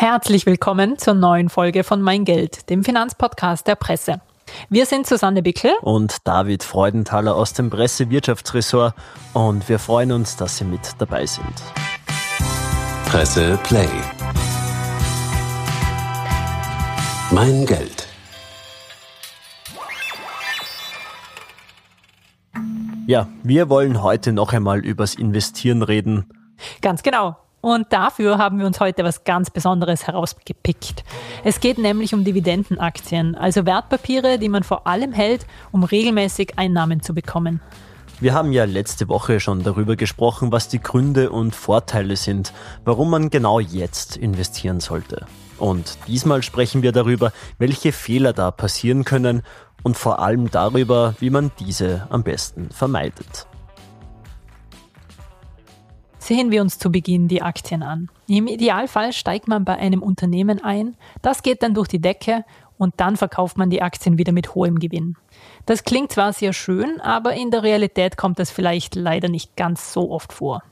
Herzlich willkommen zur neuen Folge von Mein Geld, dem Finanzpodcast der Presse. Wir sind Susanne Bickel und David Freudenthaler aus dem Pressewirtschaftsressort und wir freuen uns, dass Sie mit dabei sind. Presse Play. Mein Geld. Ja, wir wollen heute noch einmal übers Investieren reden. Ganz genau. Und dafür haben wir uns heute was ganz Besonderes herausgepickt. Es geht nämlich um Dividendenaktien, also Wertpapiere, die man vor allem hält, um regelmäßig Einnahmen zu bekommen. Wir haben ja letzte Woche schon darüber gesprochen, was die Gründe und Vorteile sind, warum man genau jetzt investieren sollte. Und diesmal sprechen wir darüber, welche Fehler da passieren können und vor allem darüber, wie man diese am besten vermeidet. Sehen wir uns zu Beginn die Aktien an. Im Idealfall steigt man bei einem Unternehmen ein, das geht dann durch die Decke und dann verkauft man die Aktien wieder mit hohem Gewinn. Das klingt zwar sehr schön, aber in der Realität kommt das vielleicht leider nicht ganz so oft vor.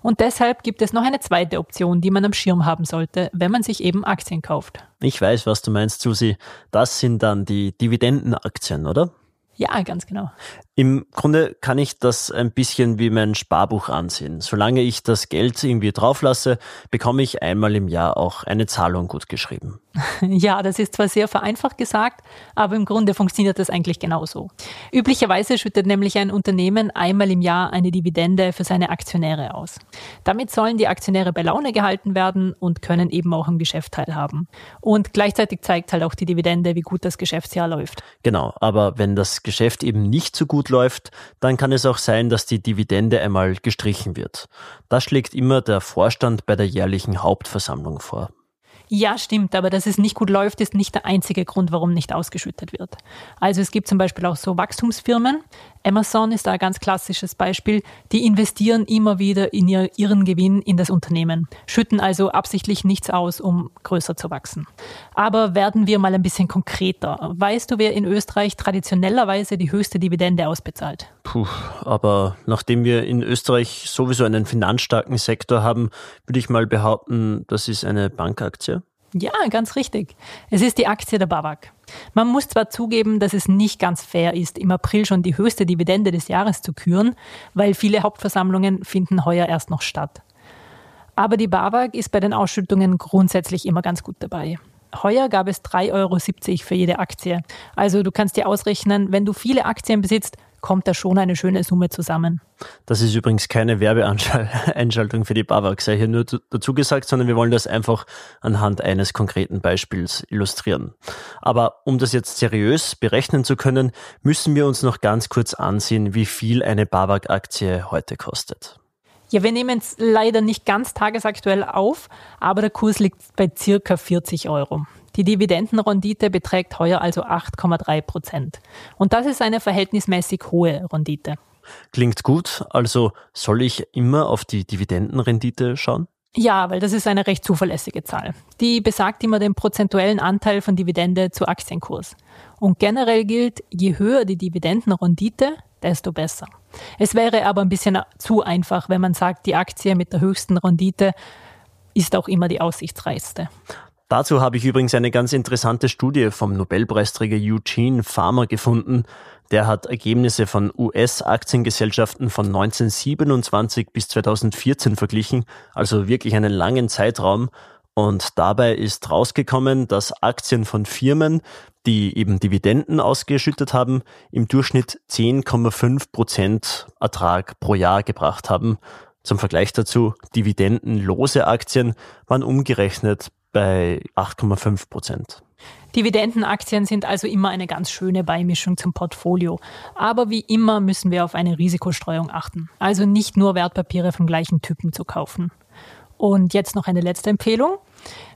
Und deshalb gibt es noch eine zweite Option, die man am Schirm haben sollte, wenn man sich eben Aktien kauft. Ich weiß, was du meinst, Susi. Das sind dann die Dividendenaktien, oder? Ja, ganz genau. Im Grunde kann ich das ein bisschen wie mein Sparbuch ansehen. Solange ich das Geld irgendwie drauf lasse, bekomme ich einmal im Jahr auch eine Zahlung gut geschrieben. Ja, das ist zwar sehr vereinfacht gesagt, aber im Grunde funktioniert das eigentlich genauso. Üblicherweise schüttet nämlich ein Unternehmen einmal im Jahr eine Dividende für seine Aktionäre aus. Damit sollen die Aktionäre bei Laune gehalten werden und können eben auch im Geschäft teilhaben. Und gleichzeitig zeigt halt auch die Dividende, wie gut das Geschäftsjahr läuft. Genau, aber wenn das Geschäft eben nicht so gut gut läuft, dann kann es auch sein, dass die Dividende einmal gestrichen wird. Das schlägt immer der Vorstand bei der jährlichen Hauptversammlung vor. Ja, stimmt, aber dass es nicht gut läuft, ist nicht der einzige Grund, warum nicht ausgeschüttet wird. Also es gibt zum Beispiel auch so Wachstumsfirmen. Amazon ist da ein ganz klassisches Beispiel. Die investieren immer wieder in ihr, ihren Gewinn in das Unternehmen, schütten also absichtlich nichts aus, um größer zu wachsen. Aber werden wir mal ein bisschen konkreter. Weißt du, wer in Österreich traditionellerweise die höchste Dividende ausbezahlt? Puh, aber nachdem wir in Österreich sowieso einen finanzstarken Sektor haben, würde ich mal behaupten, das ist eine Bankaktie. Ja, ganz richtig. Es ist die Aktie der BAWAG. Man muss zwar zugeben, dass es nicht ganz fair ist, im April schon die höchste Dividende des Jahres zu küren, weil viele Hauptversammlungen finden heuer erst noch statt. Aber die BAWAG ist bei den Ausschüttungen grundsätzlich immer ganz gut dabei. Heuer gab es 3,70 Euro für jede Aktie. Also du kannst dir ausrechnen, wenn du viele Aktien besitzt, kommt da schon eine schöne Summe zusammen. Das ist übrigens keine Werbeeinschaltung für die BAWAG, sei hier nur dazu gesagt, sondern wir wollen das einfach anhand eines konkreten Beispiels illustrieren. Aber um das jetzt seriös berechnen zu können, müssen wir uns noch ganz kurz ansehen, wie viel eine BAWAG-Aktie heute kostet. Ja, wir nehmen es leider nicht ganz tagesaktuell auf, aber der Kurs liegt bei circa 40 Euro. Die Dividendenrendite beträgt heuer also 8,3 Prozent. Und das ist eine verhältnismäßig hohe Rendite. Klingt gut. Also soll ich immer auf die Dividendenrendite schauen? Ja, weil das ist eine recht zuverlässige Zahl. Die besagt immer den prozentuellen Anteil von Dividende zu Aktienkurs. Und generell gilt, je höher die Dividendenrendite, desto besser. Es wäre aber ein bisschen zu einfach, wenn man sagt, die Aktie mit der höchsten Rendite ist auch immer die aussichtsreichste. Dazu habe ich übrigens eine ganz interessante Studie vom Nobelpreisträger Eugene Farmer gefunden. Der hat Ergebnisse von US-Aktiengesellschaften von 1927 bis 2014 verglichen, also wirklich einen langen Zeitraum. Und dabei ist rausgekommen, dass Aktien von Firmen, die eben Dividenden ausgeschüttet haben, im Durchschnitt 10,5 Prozent Ertrag pro Jahr gebracht haben. Zum Vergleich dazu, dividendenlose Aktien waren umgerechnet bei 8,5 Prozent. Dividendenaktien sind also immer eine ganz schöne Beimischung zum Portfolio. Aber wie immer müssen wir auf eine Risikostreuung achten. Also nicht nur Wertpapiere vom gleichen Typen zu kaufen. Und jetzt noch eine letzte Empfehlung.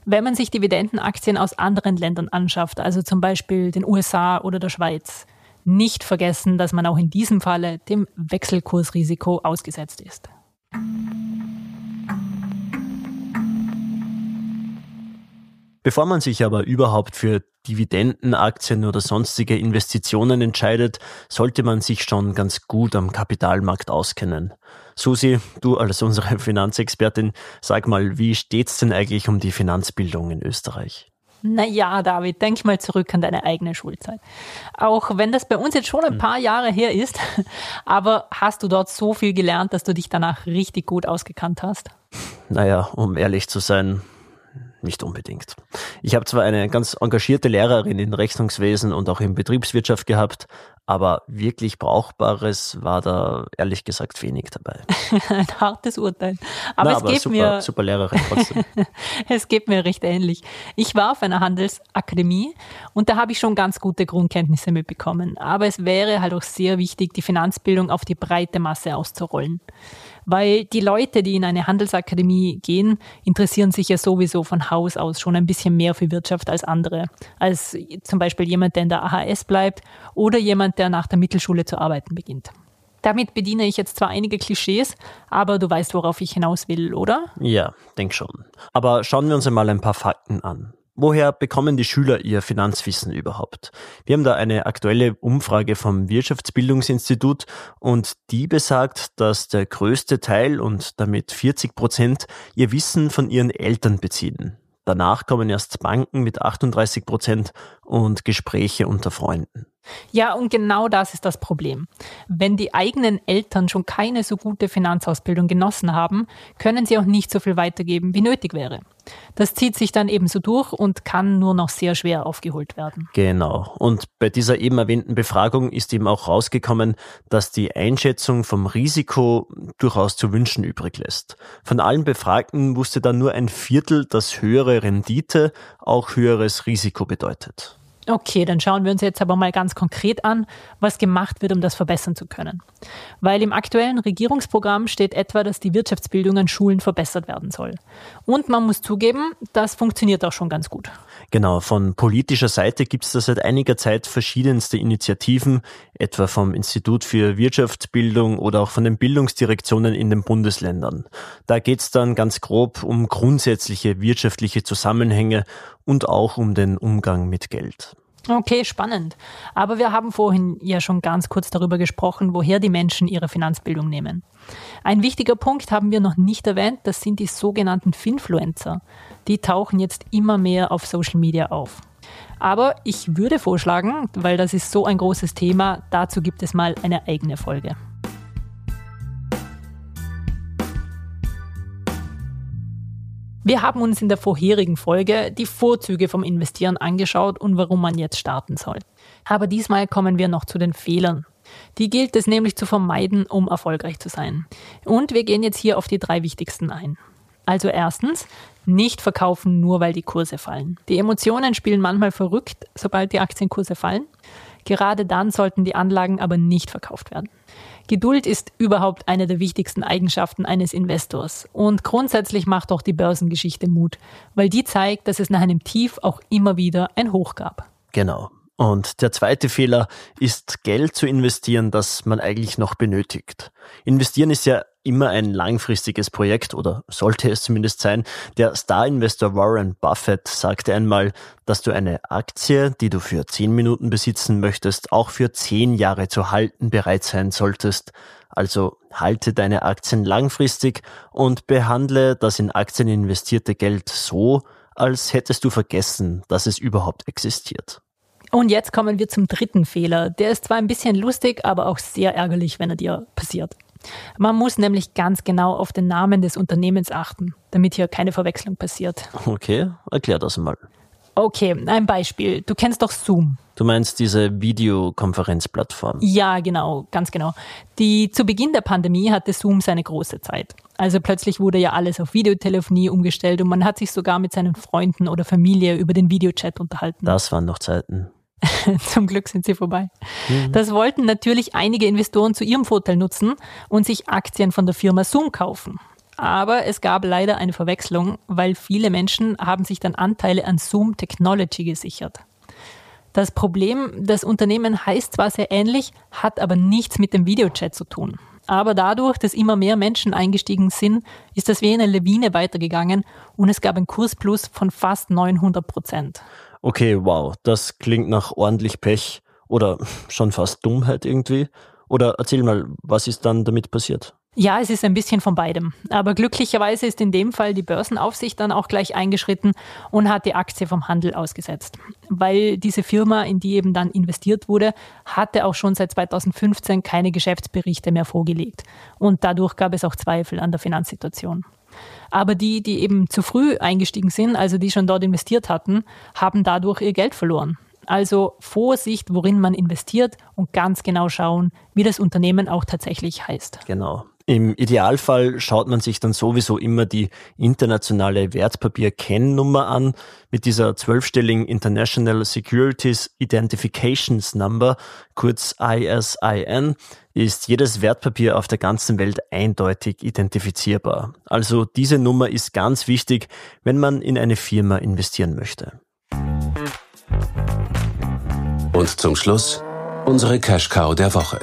Wenn man sich Dividendenaktien aus anderen Ländern anschafft, also zum Beispiel den USA oder der Schweiz, nicht vergessen, dass man auch in diesem Falle dem Wechselkursrisiko ausgesetzt ist. Bevor man sich aber überhaupt für Dividendenaktien oder sonstige Investitionen entscheidet, sollte man sich schon ganz gut am Kapitalmarkt auskennen. Susi, du als unsere Finanzexpertin, sag mal, wie steht's denn eigentlich um die Finanzbildung in Österreich? Naja, David, denk mal zurück an deine eigene Schulzeit. Auch wenn das bei uns jetzt schon ein hm. paar Jahre her ist, aber hast du dort so viel gelernt, dass du dich danach richtig gut ausgekannt hast? Naja, um ehrlich zu sein, nicht unbedingt. Ich habe zwar eine ganz engagierte Lehrerin in Rechnungswesen und auch in Betriebswirtschaft gehabt, aber wirklich Brauchbares war da ehrlich gesagt wenig dabei. Ein hartes Urteil. Aber, Na, es aber geht super, mir super Lehrerin trotzdem. es geht mir recht ähnlich. Ich war auf einer Handelsakademie und da habe ich schon ganz gute Grundkenntnisse mitbekommen. Aber es wäre halt auch sehr wichtig, die Finanzbildung auf die breite Masse auszurollen. Weil die Leute, die in eine Handelsakademie gehen, interessieren sich ja sowieso von Haus aus schon ein bisschen mehr für Wirtschaft als andere. Als zum Beispiel jemand, der in der AHS bleibt oder jemand, der nach der Mittelschule zu arbeiten beginnt. Damit bediene ich jetzt zwar einige Klischees, aber du weißt, worauf ich hinaus will, oder? Ja, denk schon. Aber schauen wir uns einmal ein paar Fakten an. Woher bekommen die Schüler ihr Finanzwissen überhaupt? Wir haben da eine aktuelle Umfrage vom Wirtschaftsbildungsinstitut und die besagt, dass der größte Teil und damit 40 Prozent ihr Wissen von ihren Eltern beziehen. Danach kommen erst Banken mit 38 Prozent und Gespräche unter Freunden. Ja, und genau das ist das Problem. Wenn die eigenen Eltern schon keine so gute Finanzausbildung genossen haben, können sie auch nicht so viel weitergeben, wie nötig wäre. Das zieht sich dann ebenso durch und kann nur noch sehr schwer aufgeholt werden. Genau. Und bei dieser eben erwähnten Befragung ist eben auch rausgekommen, dass die Einschätzung vom Risiko durchaus zu wünschen übrig lässt. Von allen Befragten wusste dann nur ein Viertel, dass höhere Rendite auch höheres Risiko bedeutet. Okay, dann schauen wir uns jetzt aber mal ganz konkret an, was gemacht wird, um das verbessern zu können. Weil im aktuellen Regierungsprogramm steht etwa, dass die Wirtschaftsbildung an Schulen verbessert werden soll. Und man muss zugeben, das funktioniert auch schon ganz gut. Genau, von politischer Seite gibt es da seit einiger Zeit verschiedenste Initiativen, etwa vom Institut für Wirtschaftsbildung oder auch von den Bildungsdirektionen in den Bundesländern. Da geht es dann ganz grob um grundsätzliche wirtschaftliche Zusammenhänge und auch um den Umgang mit Geld. Okay, spannend. Aber wir haben vorhin ja schon ganz kurz darüber gesprochen, woher die Menschen ihre Finanzbildung nehmen. Ein wichtiger Punkt haben wir noch nicht erwähnt, das sind die sogenannten Finfluencer. Die tauchen jetzt immer mehr auf Social Media auf. Aber ich würde vorschlagen, weil das ist so ein großes Thema, dazu gibt es mal eine eigene Folge. Wir haben uns in der vorherigen Folge die Vorzüge vom Investieren angeschaut und warum man jetzt starten soll. Aber diesmal kommen wir noch zu den Fehlern. Die gilt es nämlich zu vermeiden, um erfolgreich zu sein. Und wir gehen jetzt hier auf die drei wichtigsten ein. Also erstens, nicht verkaufen nur weil die Kurse fallen. Die Emotionen spielen manchmal verrückt, sobald die Aktienkurse fallen. Gerade dann sollten die Anlagen aber nicht verkauft werden. Geduld ist überhaupt eine der wichtigsten Eigenschaften eines Investors. Und grundsätzlich macht auch die Börsengeschichte Mut, weil die zeigt, dass es nach einem Tief auch immer wieder ein Hoch gab. Genau. Und der zweite Fehler ist, Geld zu investieren, das man eigentlich noch benötigt. Investieren ist ja immer ein langfristiges Projekt oder sollte es zumindest sein. Der Star-Investor Warren Buffett sagte einmal, dass du eine Aktie, die du für zehn Minuten besitzen möchtest, auch für zehn Jahre zu halten bereit sein solltest. Also halte deine Aktien langfristig und behandle das in Aktien investierte Geld so, als hättest du vergessen, dass es überhaupt existiert. Und jetzt kommen wir zum dritten Fehler. Der ist zwar ein bisschen lustig, aber auch sehr ärgerlich, wenn er dir passiert. Man muss nämlich ganz genau auf den Namen des Unternehmens achten, damit hier keine Verwechslung passiert. Okay, erklär das mal. Okay, ein Beispiel. Du kennst doch Zoom. Du meinst diese Videokonferenzplattform? Ja, genau, ganz genau. Die zu Beginn der Pandemie hatte Zoom seine große Zeit. Also plötzlich wurde ja alles auf Videotelefonie umgestellt und man hat sich sogar mit seinen Freunden oder Familie über den Videochat unterhalten. Das waren noch Zeiten. Zum Glück sind sie vorbei. Mhm. Das wollten natürlich einige Investoren zu ihrem Vorteil nutzen und sich Aktien von der Firma Zoom kaufen. Aber es gab leider eine Verwechslung, weil viele Menschen haben sich dann Anteile an Zoom Technology gesichert. Das Problem, das Unternehmen heißt zwar sehr ähnlich, hat aber nichts mit dem Videochat zu tun. Aber dadurch, dass immer mehr Menschen eingestiegen sind, ist das wie eine Lawine weitergegangen und es gab einen Kursplus von fast 900 Prozent. Okay, wow, das klingt nach ordentlich Pech oder schon fast Dummheit irgendwie. Oder erzähl mal, was ist dann damit passiert? Ja, es ist ein bisschen von beidem. Aber glücklicherweise ist in dem Fall die Börsenaufsicht dann auch gleich eingeschritten und hat die Aktie vom Handel ausgesetzt. Weil diese Firma, in die eben dann investiert wurde, hatte auch schon seit 2015 keine Geschäftsberichte mehr vorgelegt. Und dadurch gab es auch Zweifel an der Finanzsituation. Aber die, die eben zu früh eingestiegen sind, also die schon dort investiert hatten, haben dadurch ihr Geld verloren. Also Vorsicht, worin man investiert und ganz genau schauen, wie das Unternehmen auch tatsächlich heißt. Genau. Im Idealfall schaut man sich dann sowieso immer die internationale Wertpapier-Kennnummer an. Mit dieser zwölfstelligen International Securities Identifications Number, kurz ISIN, ist jedes Wertpapier auf der ganzen Welt eindeutig identifizierbar. Also diese Nummer ist ganz wichtig, wenn man in eine Firma investieren möchte. Und zum Schluss unsere Cash Cow der Woche.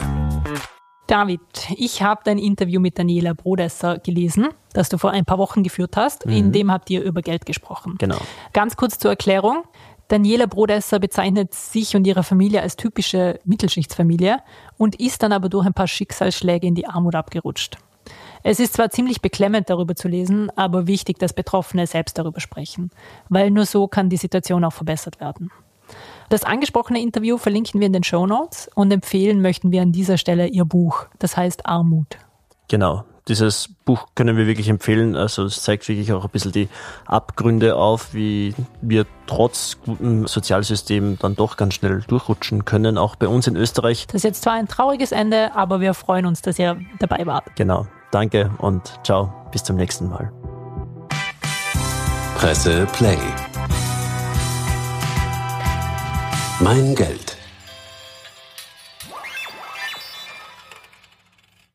David, ich habe dein Interview mit Daniela Brodesser gelesen, das du vor ein paar Wochen geführt hast. Mhm. In dem habt ihr über Geld gesprochen. Genau. Ganz kurz zur Erklärung. Daniela Brodesser bezeichnet sich und ihre Familie als typische Mittelschichtsfamilie und ist dann aber durch ein paar Schicksalsschläge in die Armut abgerutscht. Es ist zwar ziemlich beklemmend darüber zu lesen, aber wichtig, dass Betroffene selbst darüber sprechen, weil nur so kann die Situation auch verbessert werden. Das angesprochene Interview verlinken wir in den Show Notes und empfehlen möchten wir an dieser Stelle ihr Buch, das heißt Armut. Genau, dieses Buch können wir wirklich empfehlen. Also es zeigt wirklich auch ein bisschen die Abgründe auf, wie wir trotz gutem Sozialsystem dann doch ganz schnell durchrutschen können, auch bei uns in Österreich. Das ist jetzt zwar ein trauriges Ende, aber wir freuen uns, dass ihr dabei wart. Genau. Danke und ciao. Bis zum nächsten Mal. Presse Play. Mein Geld.